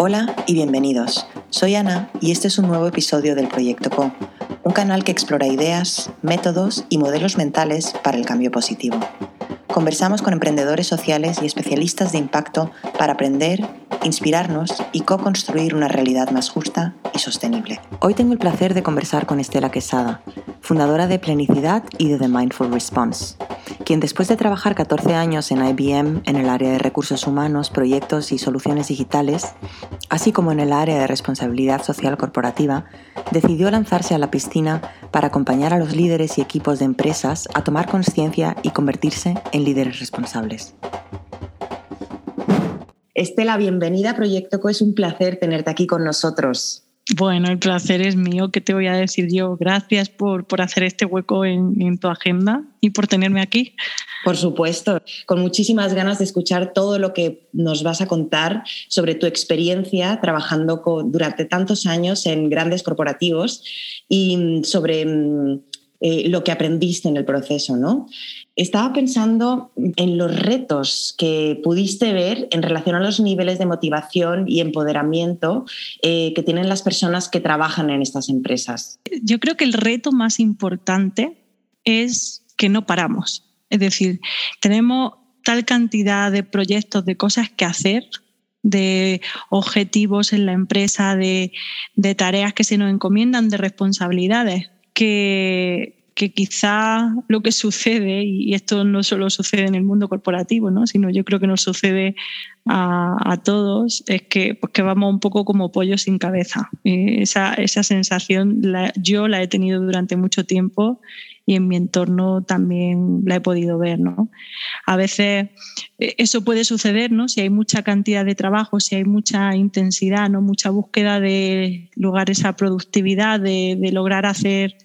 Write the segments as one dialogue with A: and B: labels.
A: Hola y bienvenidos. Soy Ana y este es un nuevo episodio del Proyecto Co, un canal que explora ideas, métodos y modelos mentales para el cambio positivo. Conversamos con emprendedores sociales y especialistas de impacto para aprender, inspirarnos y co-construir una realidad más justa y sostenible. Hoy tengo el placer de conversar con Estela Quesada, fundadora de Plenicidad y de The Mindful Response quien después de trabajar 14 años en IBM en el área de recursos humanos, proyectos y soluciones digitales, así como en el área de responsabilidad social corporativa, decidió lanzarse a la piscina para acompañar a los líderes y equipos de empresas a tomar conciencia y convertirse en líderes responsables. Estela, bienvenida a Proyecto Co. Es un placer tenerte aquí con nosotros.
B: Bueno, el placer es mío. ¿Qué te voy a decir yo? Gracias por, por hacer este hueco en, en, tu agenda y por tenerme aquí.
A: Por supuesto, con muchísimas ganas de escuchar todo lo que nos vas a contar sobre tu experiencia trabajando con, durante tantos años en grandes corporativos y sobre mm, eh, lo que aprendiste en el proceso, ¿no? Estaba pensando en los retos que pudiste ver en relación a los niveles de motivación y empoderamiento eh, que tienen las personas que trabajan en estas empresas.
B: Yo creo que el reto más importante es que no paramos. Es decir, tenemos tal cantidad de proyectos, de cosas que hacer, de objetivos en la empresa, de, de tareas que se nos encomiendan, de responsabilidades, que, quizá lo que sucede, y esto no solo sucede en el mundo corporativo, ¿no? sino yo creo que nos sucede a, todos, es que, pues que vamos un poco como pollo sin cabeza. esa, esa, sensación yo la he tenido durante mucho tiempo y en mi entorno también la he podido ver. ¿no? A veces eh, eso puede suceder ¿no? si hay mucha cantidad de trabajo, si hay mucha intensidad, ¿no? mucha búsqueda de lograr esa productividad, de, de lograr hacer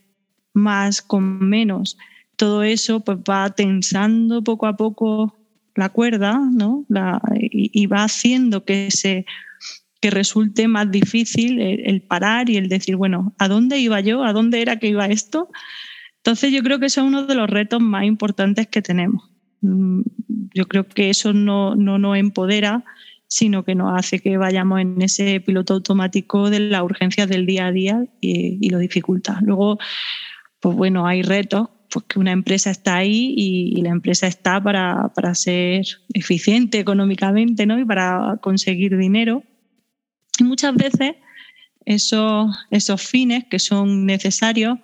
B: más con menos. Todo eso pues va tensando poco a poco la cuerda ¿no? y, va haciendo que, se, que resulte más difícil el, parar y el decir, bueno, ¿a dónde iba yo? ¿A dónde era que iba esto? Entonces yo creo que eso es uno de los retos más importantes que tenemos. Mm, yo creo que eso no, no nos empodera, sino que nos hace que vayamos en ese piloto automático de la urgencia del día a día y, lo dificulta. Luego, pues bueno, hay retos, pues que una empresa está ahí y, la empresa está para, para, ser eficiente económicamente ¿no? y para conseguir dinero. Y muchas veces esos, esos fines que son necesarios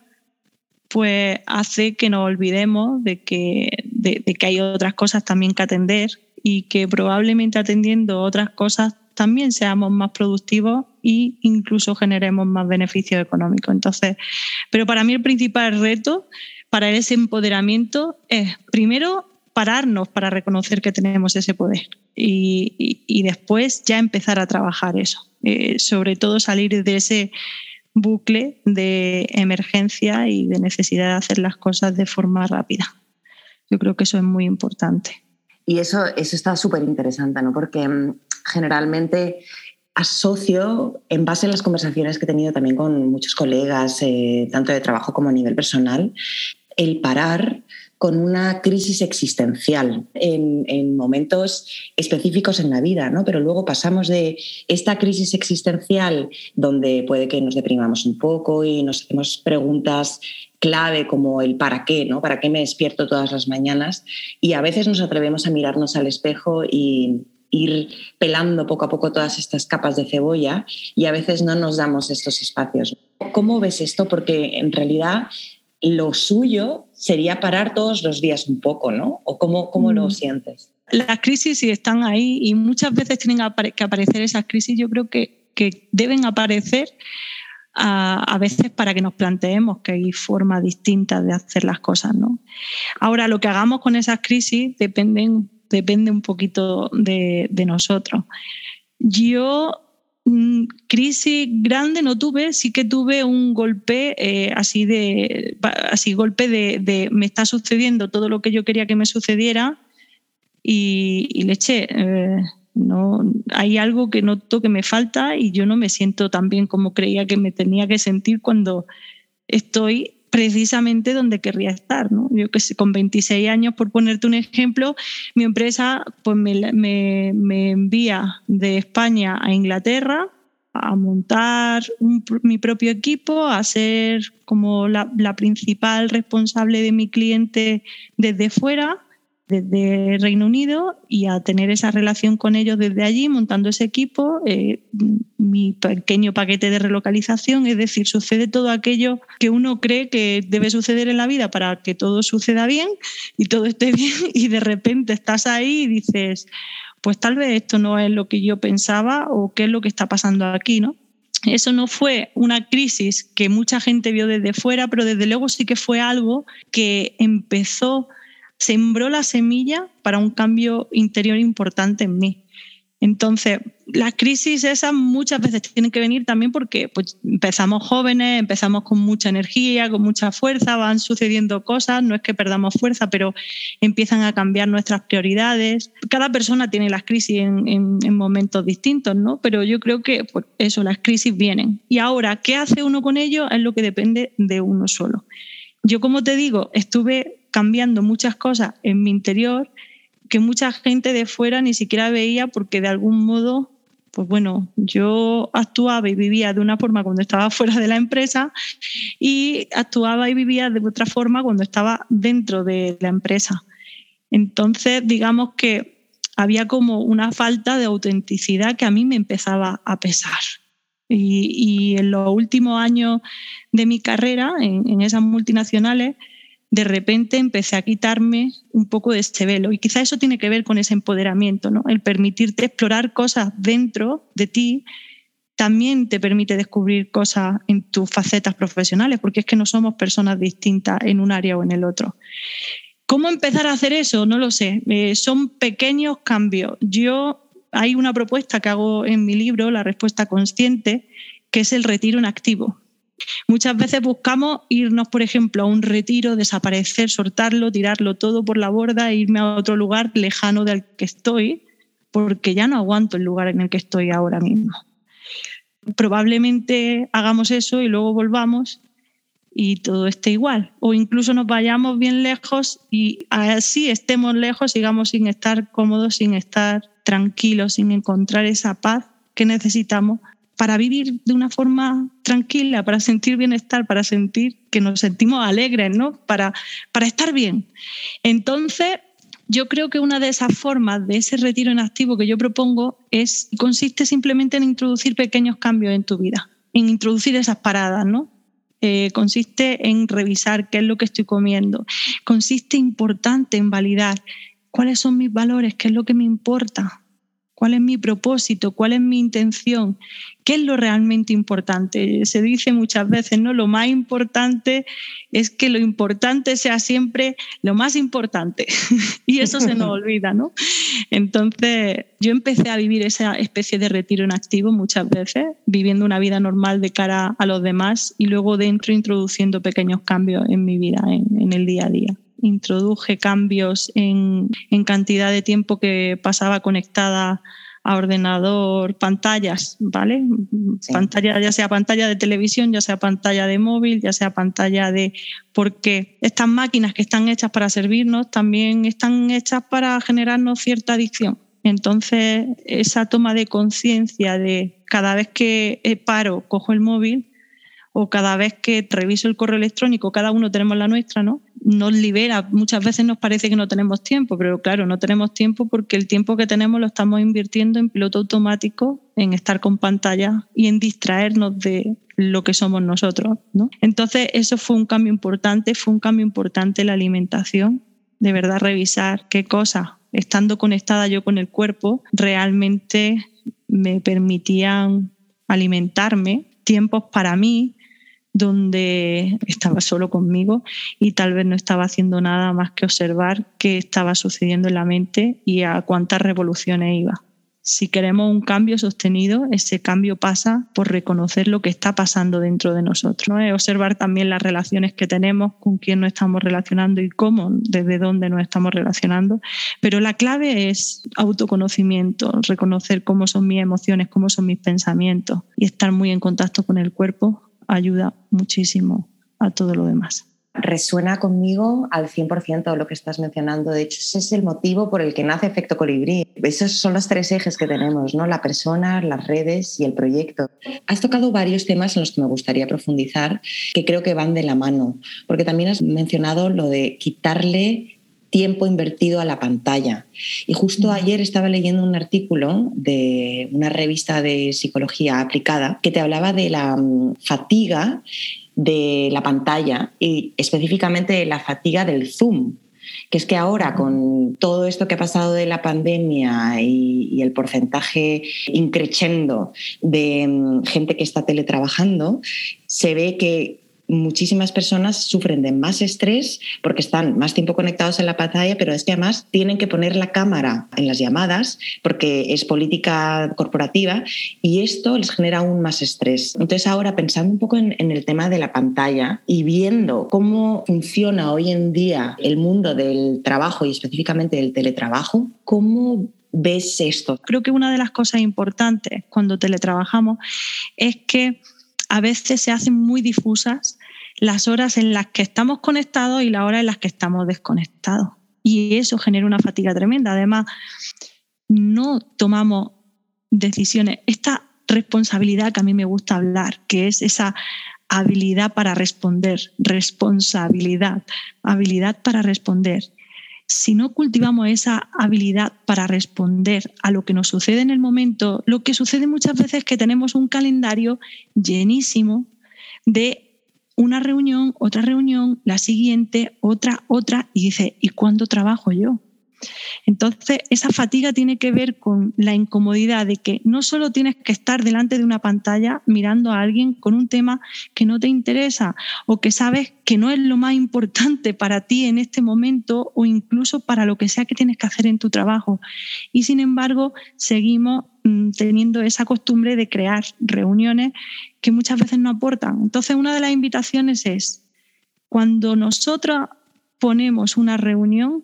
B: pues hace que nos olvidemos de que, de, que hay otras cosas también que atender y que probablemente atendiendo otras cosas también seamos más productivos e incluso generemos más beneficios económicos. Entonces, pero para mí el principal reto para ese empoderamiento es primero pararnos para reconocer que tenemos ese poder y, y, después ya empezar a trabajar eso. Eh, sobre todo salir de ese bucle de emergencia y de necesidad de hacer las cosas de forma rápida. Yo creo que eso es muy importante.
A: Y eso, eso está súper interesante, ¿no? Porque mm, generalmente asocio, en base a las conversaciones que he tenido también con muchos colegas, eh, tanto de trabajo como a nivel personal, el parar con una crisis existencial en, momentos específicos en la vida, ¿no? Pero luego pasamos de esta crisis existencial donde puede que nos deprimamos un poco y nos hacemos preguntas clave como el para qué, ¿no? ¿Para qué me despierto todas las mañanas? Y a veces nos atrevemos a mirarnos al espejo y ir pelando poco a poco todas estas capas de cebolla y a veces no nos damos estos espacios. ¿Cómo ves esto? Porque en realidad lo suyo sería parar todos los días un poco, ¿no? ¿O cómo, cómo lo mm. sientes?
B: Las crisis sí están ahí y muchas veces tienen que aparecer esas crisis. Yo creo que, que deben aparecer a, a, veces para que nos planteemos que hay formas distintas de hacer las cosas, ¿no? Ahora, lo que hagamos con esas crisis depende, depende un poquito de, nosotros. Yo Mm, crisis grande no tuve, sí que tuve un golpe eh, así de así golpe de, me está sucediendo todo lo que yo quería que me sucediera y, leche, eh, no hay algo que noto que me falta y yo no me siento tan bien como creía que me tenía que sentir cuando estoy precisamente donde querría estar. ¿no? Yo que sé, con 26 años, por ponerte un ejemplo, mi empresa pues me, me, envía de España a Inglaterra a montar mi propio equipo, a ser como la, la principal responsable de mi cliente desde fuera desde Reino Unido y a tener esa relación con ellos desde allí, montando ese equipo, eh, mi pequeño paquete de relocalización, es decir, sucede todo aquello que uno cree que debe suceder en la vida para que todo suceda bien y todo esté bien y de repente estás ahí y dices, pues tal vez esto no es lo que yo pensaba o qué es lo que está pasando aquí, ¿no? Eso no fue una crisis que mucha gente vio desde fuera, pero desde luego sí que fue algo que empezó sembró la semilla para un cambio interior importante en mí. Entonces, las crisis esas muchas veces tienen que venir también porque pues, empezamos jóvenes, empezamos con mucha energía, con mucha fuerza, van sucediendo cosas, no es que perdamos fuerza, pero empiezan a cambiar nuestras prioridades. Cada persona tiene las crisis en, momentos distintos, ¿no? Pero yo creo que pues, eso, las crisis vienen. Y ahora, ¿qué hace uno con ello? Es lo que depende de uno solo. Yo, como te digo, estuve cambiando muchas cosas en mi interior que mucha gente de fuera ni siquiera veía porque de algún modo, pues bueno, yo actuaba y vivía de una forma cuando estaba fuera de la empresa y actuaba y vivía de otra forma cuando estaba dentro de la empresa. Entonces, digamos que había como una falta de autenticidad que a mí me empezaba a pesar. Y, en los últimos años de mi carrera, en esas multinacionales, de repente empecé a quitarme un poco de este velo. Y quizá eso tiene que ver con ese empoderamiento, ¿no? El permitirte explorar cosas dentro de ti también te permite descubrir cosas en tus facetas profesionales, porque es que no somos personas distintas en un área o en el otro. ¿Cómo empezar a hacer eso? No lo sé. Eh, son pequeños cambios. Yo hay una propuesta que hago en mi libro, La Respuesta Consciente, que es el retiro en activo. Muchas veces buscamos irnos, por ejemplo, a un retiro, desaparecer, soltarlo, tirarlo todo por la borda e irme a otro lugar lejano del que estoy, porque ya no aguanto el lugar en el que estoy ahora mismo. Probablemente hagamos eso y luego volvamos y todo esté igual. O incluso nos vayamos bien lejos y así estemos lejos, sigamos sin estar cómodos, sin estar tranquilos, sin encontrar esa paz que necesitamos para vivir de una forma tranquila, para sentir bienestar, para sentir que nos sentimos alegres, ¿no? Para, para estar bien. Entonces, yo creo que una de esas formas de ese retiro en activo que yo propongo es consiste simplemente en introducir pequeños cambios en tu vida, en introducir esas paradas, ¿no? Eh, consiste en revisar qué es lo que estoy comiendo, consiste importante en validar cuáles son mis valores, qué es lo que me importa, cuál es mi propósito, cuál es mi intención, qué es lo realmente importante. Se dice muchas veces, ¿no? Lo más importante es que lo importante sea siempre lo más importante. y eso se nos olvida, ¿no? Entonces, yo empecé a vivir esa especie de retiro en activo muchas veces, viviendo una vida normal de cara a los demás y luego dentro introduciendo pequeños cambios en mi vida, en el día a día introduje cambios en, cantidad de tiempo que pasaba conectada a ordenador, pantallas, ¿vale? Pantalla, ya sea pantalla de televisión, ya sea pantalla de móvil, ya sea pantalla de... Porque estas máquinas que están hechas para servirnos también están hechas para generarnos cierta adicción. Entonces, esa toma de conciencia de cada vez que paro, cojo el móvil, o cada vez que reviso el correo electrónico, cada uno tenemos la nuestra, ¿no? Nos libera. Muchas veces nos parece que no tenemos tiempo, pero claro, no tenemos tiempo porque el tiempo que tenemos lo estamos invirtiendo en piloto automático, en estar con pantalla y en distraernos de lo que somos nosotros, ¿no? Entonces, eso fue un cambio importante, fue un cambio importante la alimentación, de verdad revisar qué cosas, estando conectada yo con el cuerpo, realmente me permitían alimentarme, tiempos para mí, donde estaba solo conmigo y tal vez no estaba haciendo nada más que observar qué estaba sucediendo en la mente y a cuántas revoluciones iba. Si queremos un cambio sostenido, ese cambio pasa por reconocer lo que está pasando dentro de nosotros. ¿no? observar también las relaciones que tenemos, con quién nos estamos relacionando y cómo, desde dónde nos estamos relacionando. Pero la clave es autoconocimiento, reconocer cómo son mis emociones, cómo son mis pensamientos y estar muy en contacto con el cuerpo ayuda muchísimo a todo lo demás
A: resuena conmigo al 100% lo que estás mencionando. De hecho, ese es el motivo por el que nace Efecto Colibrí. Esos son los tres ejes que tenemos, ¿no? La persona, las redes y el proyecto. Has tocado varios temas en los que me gustaría profundizar, que creo que van de la mano, porque también has mencionado lo de quitarle tiempo invertido a la pantalla. Y justo ayer estaba leyendo un artículo de una revista de psicología aplicada que te hablaba de la mm, fatiga de la pantalla y específicamente de la fatiga del zoom, que es que ahora con todo esto que ha pasado de la pandemia y, el porcentaje increciendo de mm, gente que está teletrabajando, se ve que muchísimas personas sufren de más estrés porque están más tiempo conectados en la pantalla, pero es que además tienen que poner la cámara en las llamadas porque es política corporativa y esto les genera aún más estrés. Entonces ahora pensando un poco en, el tema de la pantalla y viendo cómo funciona hoy en día el mundo del trabajo y específicamente del teletrabajo, ¿cómo ves esto?
B: Creo que una de las cosas importantes cuando teletrabajamos es que a veces se hacen muy difusas las horas en las que estamos conectados y las horas en las que estamos desconectados. Y eso genera una fatiga tremenda. Además, no tomamos decisiones. Esta responsabilidad que a mí me gusta hablar, que es esa habilidad para responder, responsabilidad, habilidad para responder. Si no cultivamos esa habilidad para responder a lo que nos sucede en el momento, lo que sucede muchas veces es que tenemos un calendario llenísimo de una reunión, otra reunión, la siguiente, otra, otra, y dice, ¿y cuándo trabajo yo? Entonces, esa fatiga tiene que ver con la incomodidad de que no solo tienes que estar delante de una pantalla mirando a alguien con un tema que no te interesa o que sabes que no es lo más importante para ti en este momento o incluso para lo que sea que tienes que hacer en tu trabajo. Y sin embargo, seguimos mm, teniendo esa costumbre de crear reuniones que muchas veces no aportan. Entonces, una de las invitaciones es, cuando nosotros ponemos una reunión,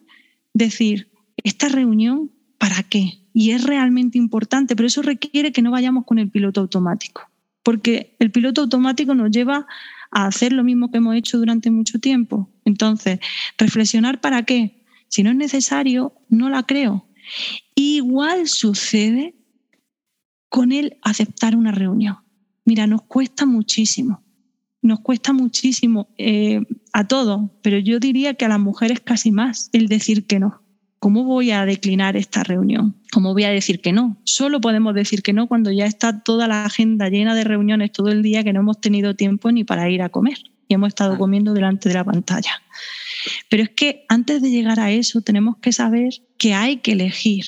B: decir, esta reunión, ¿para qué? Y es realmente importante, pero eso requiere que no vayamos con el piloto automático, porque el piloto automático nos lleva a hacer lo mismo que hemos hecho durante mucho tiempo. Entonces, reflexionar para qué. Si no es necesario, no la creo. Igual sucede con el aceptar una reunión. Mira, nos cuesta muchísimo, nos cuesta muchísimo eh, a todos, pero yo diría que a las mujeres casi más el decir que no. ¿Cómo voy a declinar esta reunión? ¿Cómo voy a decir que no? Solo podemos decir que no cuando ya está toda la agenda llena de reuniones todo el día que no hemos tenido tiempo ni para ir a comer y hemos estado comiendo delante de la pantalla. Pero es que antes de llegar a eso tenemos que saber que hay que elegir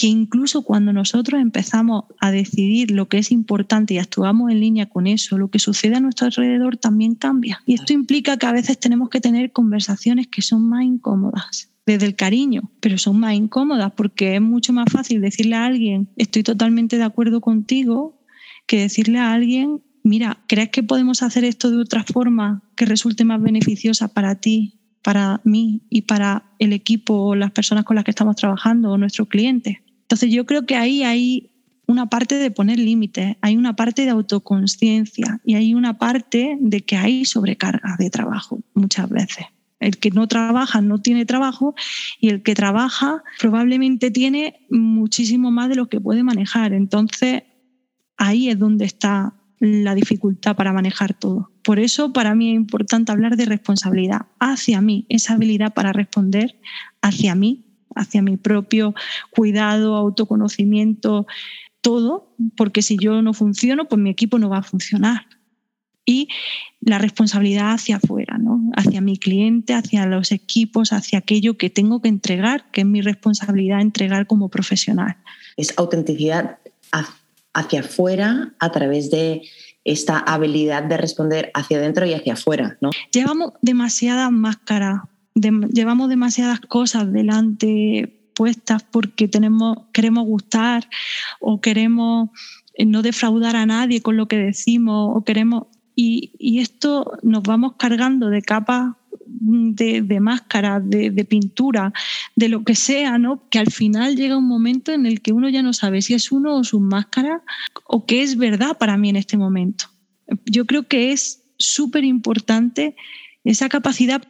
B: que incluso cuando nosotros empezamos a decidir lo que es importante y actuamos en línea con eso, lo que sucede a nuestro alrededor también cambia. Y esto implica que a veces tenemos que tener conversaciones que son más incómodas desde el cariño, pero son más incómodas porque es mucho más fácil decirle a alguien, estoy totalmente de acuerdo contigo, que decirle a alguien, mira, ¿crees que podemos hacer esto de otra forma que resulte más beneficiosa para ti, para mí y para el equipo o las personas con las que estamos trabajando o nuestros clientes? Entonces yo creo que ahí hay una parte de poner límites, hay una parte de autoconciencia y hay una parte de que hay sobrecarga de trabajo muchas veces. El que no trabaja no tiene trabajo y el que trabaja probablemente tiene muchísimo más de lo que puede manejar. Entonces ahí es donde está la dificultad para manejar todo. Por eso para mí es importante hablar de responsabilidad hacia mí, esa habilidad para responder hacia mí hacia mi propio cuidado, autoconocimiento, todo, porque si yo no funciono, pues mi equipo no va a funcionar. Y la responsabilidad hacia afuera, ¿no? hacia mi cliente, hacia los equipos, hacia aquello que tengo que entregar, que es mi responsabilidad entregar como profesional.
A: Es autenticidad hacia afuera a través de esta habilidad de responder hacia adentro y hacia afuera. ¿no?
B: Llevamos demasiada llevamos demasiadas cosas delante puestas porque tenemos, queremos gustar o queremos eh, no defraudar a nadie con lo que decimos o queremos y, esto nos vamos cargando de capas de, de máscara, de, pintura, de lo que sea, ¿no? Que al final llega un momento en el que uno ya no sabe si es uno o su máscara o qué es verdad para mí en este momento. Yo creo que es súper importante esa capacidad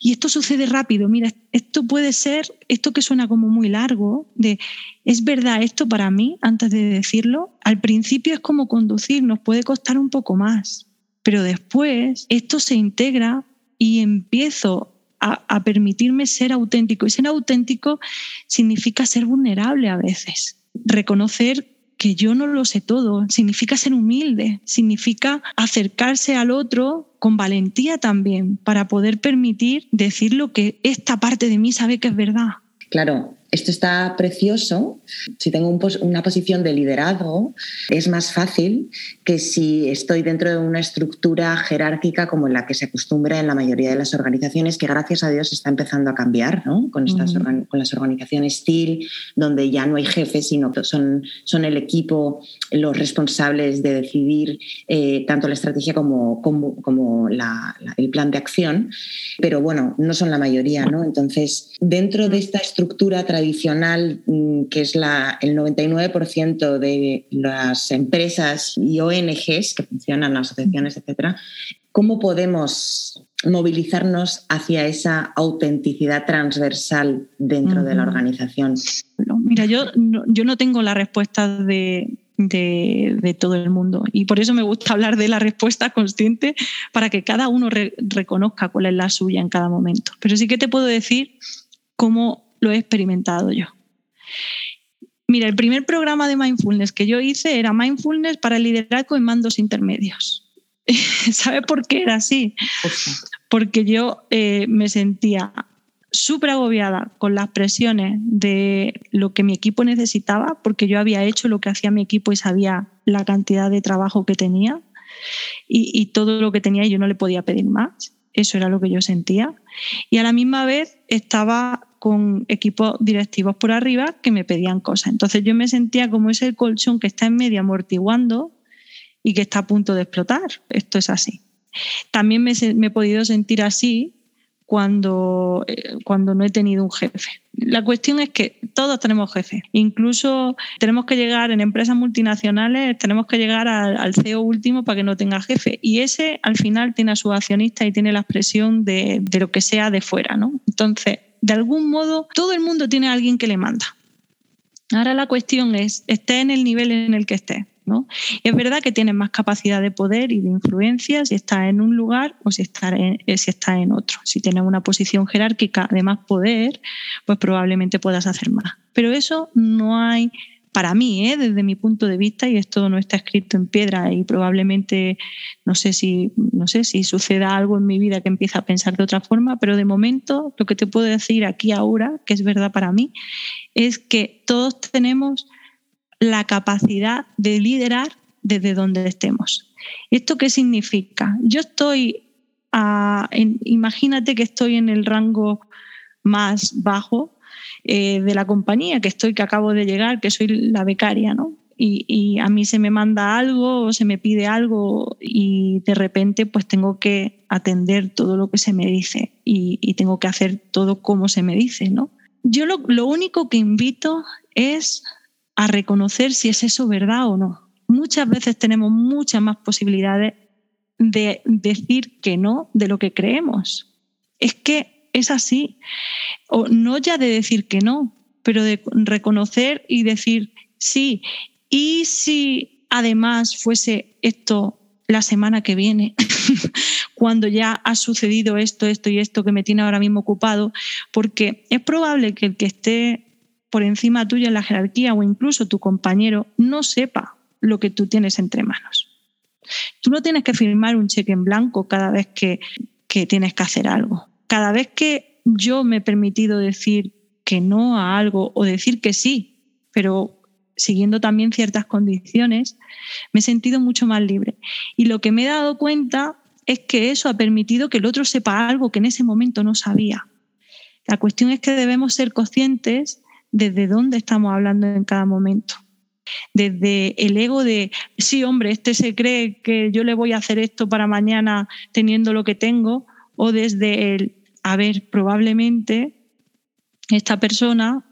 B: y esto sucede rápido. Mira, esto puede ser, esto que suena como muy largo, de, ¿es verdad esto para mí antes de decirlo? Al principio es como conducir, nos puede costar un poco más, pero después esto se integra y empiezo a, a permitirme ser auténtico. Y ser auténtico significa ser vulnerable a veces, reconocer que yo no lo sé todo, significa ser humilde, significa acercarse al otro con valentía también para poder permitir decir lo que esta parte de mí sabe que es verdad.
A: Claro, esto está precioso. Si tengo una posición de liderazgo, es más fácil que si estoy dentro de una estructura jerárquica como la que se acostumbra en la mayoría de las organizaciones, que gracias a Dios está empezando a cambiar, ¿no? con, estas con las organizaciones STIL, donde ya no hay jefes, sino que son, son el equipo los responsables de decidir eh, tanto la estrategia como, como, como el plan de acción. Pero bueno, no son la mayoría. ¿no? Entonces, dentro de esta estructura tradicional, tradicional, mm, que es la, el 99% de las empresas y ONGs que funcionan, asociaciones, etcétera, ¿cómo podemos movilizarnos hacia esa autenticidad transversal dentro de la organización?
B: Mira, yo no, yo no tengo la respuesta de, de, todo el mundo. Y por eso me gusta hablar de la respuesta consciente para que cada uno reconozca cuál es la suya en cada momento. Pero sí que te puedo decir cómo lo he experimentado yo. Mira, el primer programa de mindfulness que yo hice era mindfulness para liderazgo en mandos intermedios. ¿Sabe por qué era así? Porque yo eh, me sentía súper agobiada con las presiones de lo que mi equipo necesitaba, porque yo había hecho lo que hacía mi equipo y sabía la cantidad de trabajo que tenía y, y todo lo que tenía y yo no le podía pedir más. Eso era lo que yo sentía. Y a la misma vez estaba con equipos directivos por arriba que me pedían cosas. Entonces yo me sentía como ese colchón que está en medio amortiguando y que está a punto de explotar. Esto es así. También me, he podido sentir así cuando, eh, cuando no he tenido un jefe. La cuestión es que todos tenemos jefe. Incluso tenemos que llegar en empresas multinacionales, tenemos que llegar al, CEO último para que no tenga jefe. Y ese al final tiene a su accionista y tiene la expresión de, de lo que sea de fuera. ¿no? Entonces, de algún modo todo el mundo tiene a alguien que le manda. Ahora la cuestión es, esté en el nivel en el que esté. ¿no? es verdad que tienes más capacidad de poder y de influencia si estás en un lugar o si estás en, eh, si estás en otro. Si tienes una posición jerárquica de más poder, pues probablemente puedas hacer más. Pero eso no hay para mí, ¿eh? desde mi punto de vista, y esto no está escrito en piedra y probablemente no sé si no sé si suceda algo en mi vida que empiece a pensar de otra forma, pero de momento lo que te puedo decir aquí ahora, que es verdad para mí, es que todos tenemos la capacidad de liderar desde donde estemos. ¿Esto qué significa? Yo estoy, imagínate que estoy en el rango más bajo eh, de la compañía, que estoy, que acabo de llegar, que soy la becaria, ¿no? Y, a mí se me manda algo o se me pide algo y de repente pues tengo que atender todo lo que se me dice y, tengo que hacer todo como se me dice, ¿no? Yo lo, lo único que invito es a reconocer si es eso verdad o no. Muchas veces tenemos muchas más posibilidades de decir que no de lo que creemos. Es que es así. O no ya de decir que no, pero de reconocer y decir sí. Y si además fuese esto la semana que viene, cuando ya ha sucedido esto, esto y esto que me tiene ahora mismo ocupado, porque es probable que el que esté por encima tuyo en la jerarquía o incluso tu compañero no sepa lo que tú tienes entre manos. Tú no tienes que firmar un cheque en blanco cada vez que, que tienes que hacer algo cada vez que yo me he permitido decir que no a algo o decir que sí, pero siguiendo también ciertas condiciones, me he sentido mucho más libre. Y lo que me he dado cuenta es que eso ha permitido que el otro sepa algo que en ese momento no sabía. La cuestión es que debemos ser conscientes desde dónde estamos hablando en cada momento. Desde el ego de, sí, hombre, este se cree que yo le voy a hacer esto para mañana teniendo lo que tengo, o desde el, a ver, probablemente esta persona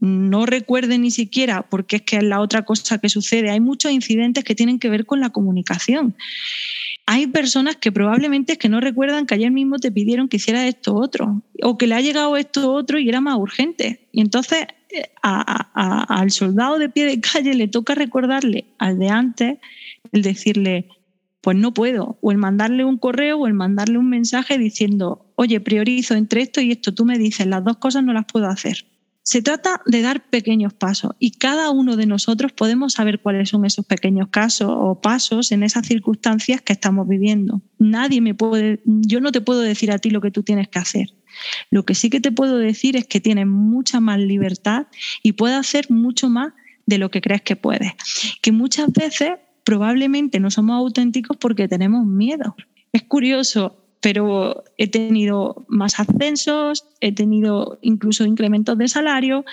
B: no recuerde ni siquiera, porque es que es la otra cosa que sucede. Hay muchos incidentes que tienen que ver con la comunicación. hay personas que probablemente es que no recuerdan que ayer mismo te pidieron que hiciera esto otro, o que le ha llegado esto otro y era más urgente. Y entonces al soldado de pie de calle le toca recordarle al de antes el decirle, pues no puedo, o el mandarle un correo o el mandarle un mensaje diciendo, oye, priorizo entre esto y esto, tú me dices, las dos cosas no las puedo hacer. Se trata de dar pequeños pasos y cada uno de nosotros podemos saber cuáles son esos pequeños casos o pasos en esas circunstancias que estamos viviendo. Nadie me puede, yo no te puedo decir a ti lo que tú tienes que hacer. Lo que sí que te puedo decir es que tienes mucha más libertad y puedes hacer mucho más de lo que crees que puedes. Que muchas veces probablemente no somos auténticos porque tenemos miedo. Es curioso, pero he tenido más ascensos, he tenido incluso incrementos de salario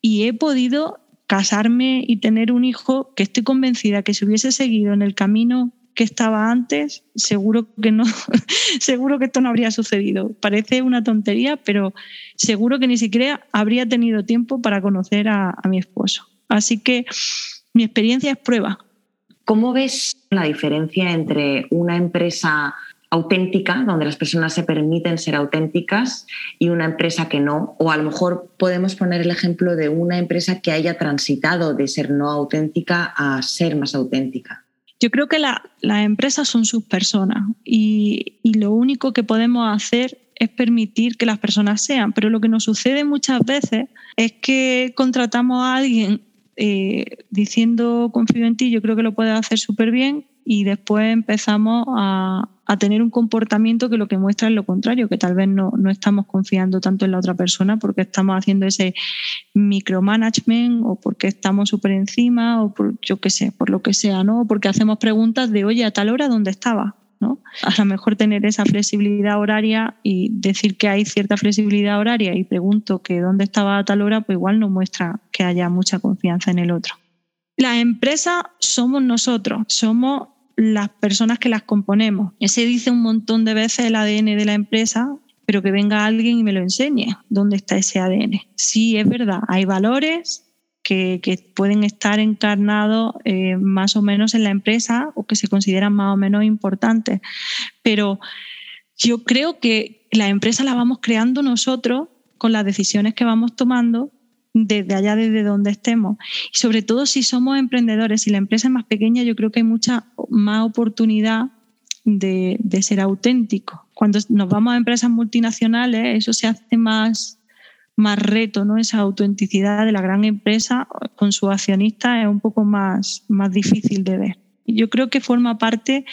B: y he podido casarme y tener un hijo que estoy convencida que si hubiese seguido en el camino que estaba antes, seguro que no, seguro que esto no habría sucedido. Parece una tontería, pero seguro que ni siquiera habría tenido tiempo para conocer a, a mi esposo. Así que mi experiencia es prueba.
A: ¿Cómo ves la diferencia entre una empresa auténtica, donde las personas se permiten ser auténticas, y una empresa que no. O a lo mejor podemos poner el ejemplo de una empresa que haya transitado de ser no auténtica a ser más auténtica.
B: Yo creo que las empresas son sus personas y, lo único que podemos hacer es permitir que las personas sean. Pero lo que nos sucede muchas veces es que contratamos a alguien eh, diciendo confío en ti, yo creo que lo puedes hacer súper bien y después empezamos a, a tener un comportamiento que lo que muestra es lo contrario, que tal vez no, no estamos confiando tanto en la otra persona porque estamos haciendo ese micromanagement o porque estamos súper encima o por, yo qué sé, por lo que sea, ¿no? Porque hacemos preguntas de, oye, a tal hora, ¿dónde estaba? ¿No? A lo mejor tener esa flexibilidad horaria y decir que hay cierta flexibilidad horaria y pregunto que dónde estaba a tal hora, pues igual no muestra que haya mucha confianza en el otro. La empresa somos nosotros, somos las personas que las componemos. Se dice un montón de veces el ADN de la empresa, pero que venga alguien y me lo enseñe dónde está ese ADN. Sí, es verdad, hay valores que, pueden estar encarnados eh, más o menos en la empresa o que se consideran más o menos importantes, pero yo creo que la empresa la vamos creando nosotros con las decisiones que vamos tomando desde allá, desde donde estemos. Y sobre todo si somos emprendedores, si la empresa es más pequeña, yo creo que hay mucha más oportunidad de, ser auténtico. Cuando nos vamos a empresas multinacionales, eso se hace más, más reto, ¿no? Esa autenticidad de la gran empresa con su accionista es un poco más, más difícil de ver. Yo creo que forma parte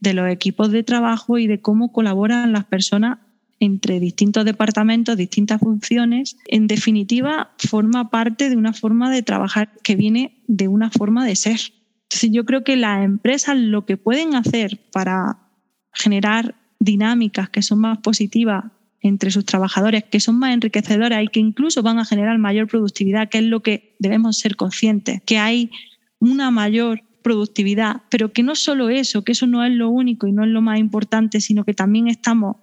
B: de los equipos de trabajo y de cómo colaboran las personas entre distintos departamentos, distintas funciones, en definitiva forma parte de una forma de trabajar que viene de una forma de ser. Entonces yo creo que las empresas lo que pueden hacer para generar dinámicas que son más positivas entre sus trabajadores, que son más enriquecedoras y que incluso van a generar mayor productividad, que es lo que debemos ser conscientes, que hay una mayor productividad, pero que no solo eso, que eso no es lo único y no es lo más importante, sino que también estamos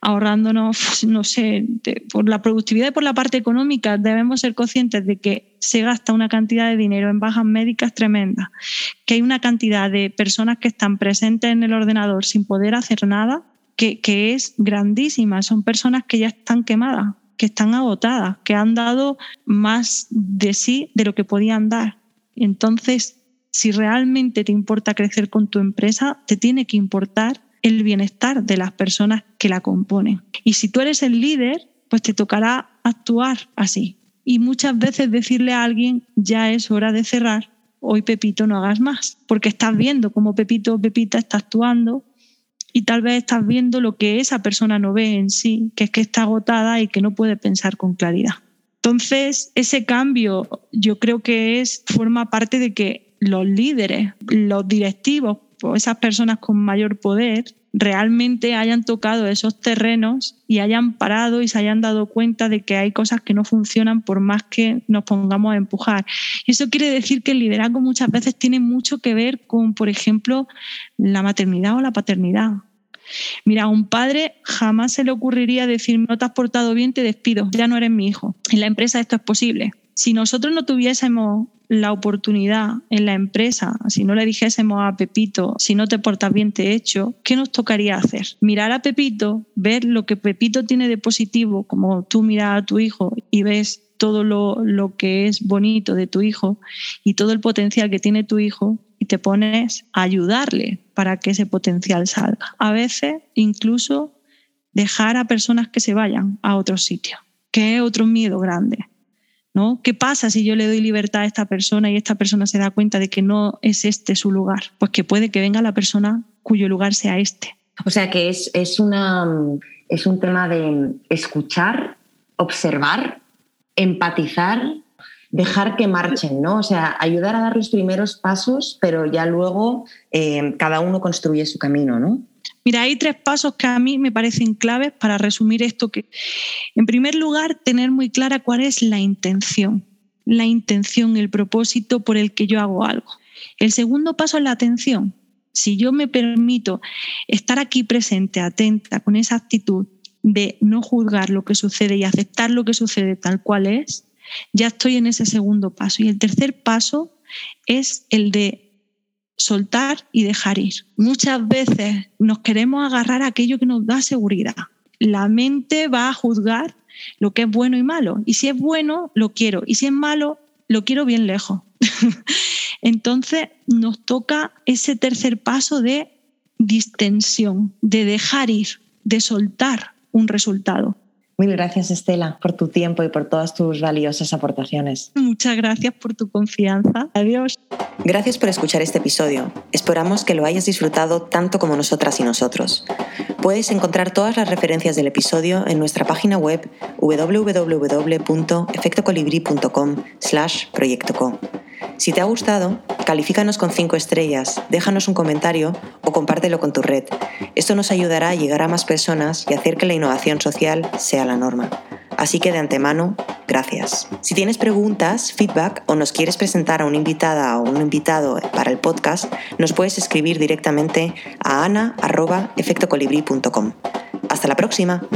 B: ahorrándonos, no sé, por la productividad y por la parte económica, debemos ser conscientes de que se gasta una cantidad de dinero en bajas médicas tremenda, que hay una cantidad de personas que están presentes en el ordenador sin poder hacer nada, que, es grandísima. Son personas que ya están quemadas, que están agotadas, que han dado más de sí de lo que podían dar. Entonces, si realmente te importa crecer con tu empresa, te tiene que importar el bienestar de las personas que la componen. Y si tú eres el líder, pues te tocará actuar así. Y muchas veces decirle a alguien, ya es hora de cerrar, hoy Pepito no hagas más, porque estás viendo cómo Pepito o Pepita está actuando y tal vez estás viendo lo que esa persona no ve en sí, que es que está agotada y que no puede pensar con claridad. Entonces, ese cambio yo creo que es, forma parte de que los líderes, los directivos, esas personas con mayor poder realmente hayan tocado esos terrenos y hayan parado y se hayan dado cuenta de que hay cosas que no funcionan por más que nos pongamos a empujar. Eso quiere decir que el liderazgo muchas veces tiene mucho que ver con, por ejemplo, la maternidad o la paternidad. Mira, a un padre jamás se le ocurriría decir, no te has portado bien, te despido, ya no eres mi hijo. En la empresa esto es posible. Si nosotros no tuviésemos la oportunidad en la empresa, si no le dijésemos a Pepito, si no te portas bien te echo, ¿qué nos tocaría hacer? Mirar a Pepito, ver lo que Pepito tiene de positivo, como tú miras a tu hijo y ves todo lo, lo que es bonito de tu hijo y todo el potencial que tiene tu hijo y te pones a ayudarle para que ese potencial salga. A veces incluso dejar a personas que se vayan a otro sitio, que es otro miedo grande. ¿No? ¿Qué pasa si yo le doy libertad a esta persona y esta persona se da cuenta de que no es este su lugar? Pues que puede que venga la persona cuyo lugar sea este.
A: O sea que es, es, una, es un tema de escuchar, observar, empatizar, dejar que marchen, ¿no? O sea, ayudar a dar los primeros pasos, pero ya luego eh, cada uno construye su camino, ¿no?
B: Mira, hay tres pasos que a mí me parecen claves para resumir esto. Que, en primer lugar, tener muy clara cuál es la intención, la intención, el propósito por el que yo hago algo. El segundo paso es la atención. Si yo me permito estar aquí presente, atenta, con esa actitud de no juzgar lo que sucede y aceptar lo que sucede tal cual es, ya estoy en ese segundo paso. Y el tercer paso es el de soltar y dejar ir. Muchas veces nos queremos agarrar a aquello que nos da seguridad. La mente va a juzgar lo que es bueno y malo. Y si es bueno, lo quiero. Y si es malo, lo quiero bien lejos. Entonces nos toca ese tercer paso de distensión, de dejar ir, de soltar un resultado.
A: Mil gracias, Estela, por tu tiempo y por todas tus valiosas aportaciones.
B: Muchas gracias por tu confianza. Adiós.
C: Gracias por escuchar este episodio. Esperamos que lo hayas disfrutado tanto como nosotras y nosotros. Puedes encontrar todas las referencias del episodio en nuestra página web www.efectocolibri.com slash proyectoco. Si te ha gustado, califícanos con 5 estrellas, déjanos un comentario o compártelo con tu red. Esto nos ayudará a llegar a más personas y hacer que la innovación social sea la norma. Así que de antemano, gracias. Si tienes preguntas, feedback o nos quieres presentar a una invitada o un invitado para el podcast, nos puedes escribir directamente a ana.efectocolibri.com. Hasta la próxima.